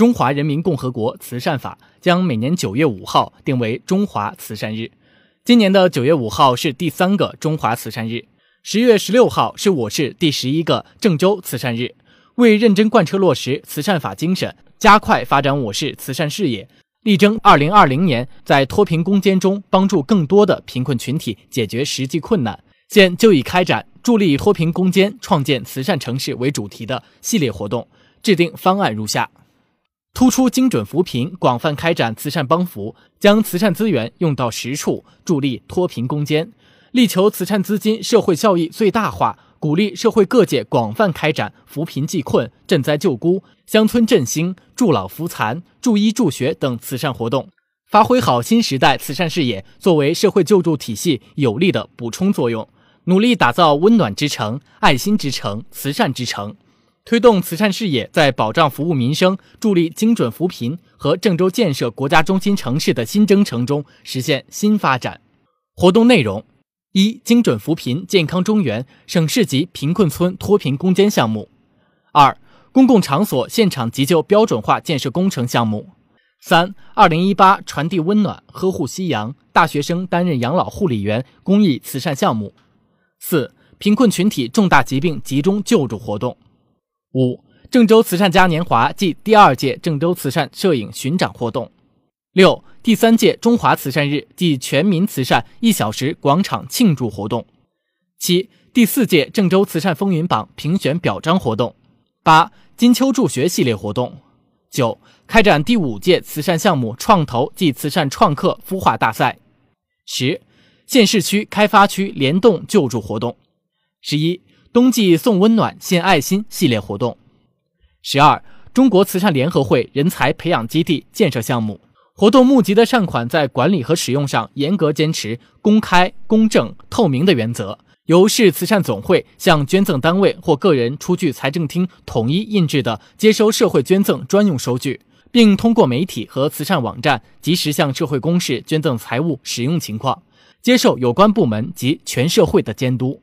中华人民共和国慈善法将每年九月五号定为中华慈善日。今年的九月五号是第三个中华慈善日，十月十六号是我市第十一个郑州慈善日。为认真贯彻落实慈善法精神，加快发展我市慈善事业，力争二零二零年在脱贫攻坚中帮助更多的贫困群体解决实际困难，现就已开展助力脱贫攻坚、创建慈善城市为主题的系列活动，制定方案如下：突出精准扶贫，广泛开展慈善帮扶，将慈善资源用到实处，助力脱贫攻坚，力求慈善资金社会效益最大化。鼓励社会各界广泛开展扶贫济困、赈灾救孤、乡村振兴、助老扶残、助医助学等慈善活动，发挥好新时代慈善事业作为社会救助体系有力的补充作用，努力打造温暖之城、爱心之城、慈善之城，推动慈善事业在保障服务民生、助力精准扶贫和郑州建设国家中心城市的新征程中实现新发展。活动内容。一、精准扶贫健康中原省市级贫困村脱贫攻坚项目；二、公共场所现场急救标准化建设工程项目；三、二零一八传递温暖呵护夕阳大学生担任养老护理员公益慈善项目；四、贫困群体重大疾病集中救助活动；五、郑州慈善嘉年华暨第二届郑州慈善摄影巡展活动；六。第三届中华慈善日暨全民慈善一小时广场庆祝活动，七第四届郑州慈善风云榜评选表彰活动，八金秋助学系列活动，九开展第五届慈善项目创投暨慈善创客孵化大赛，十县市区开发区联动救助活动，十一冬季送温暖献爱心系列活动，十二中国慈善联合会人才培养基地建设项目。活动募集的善款在管理和使用上严格坚持公开、公正、透明的原则，由市慈善总会向捐赠单位或个人出具财政厅统一印制的接收社会捐赠专用收据，并通过媒体和慈善网站及时向社会公示捐赠财物使用情况，接受有关部门及全社会的监督。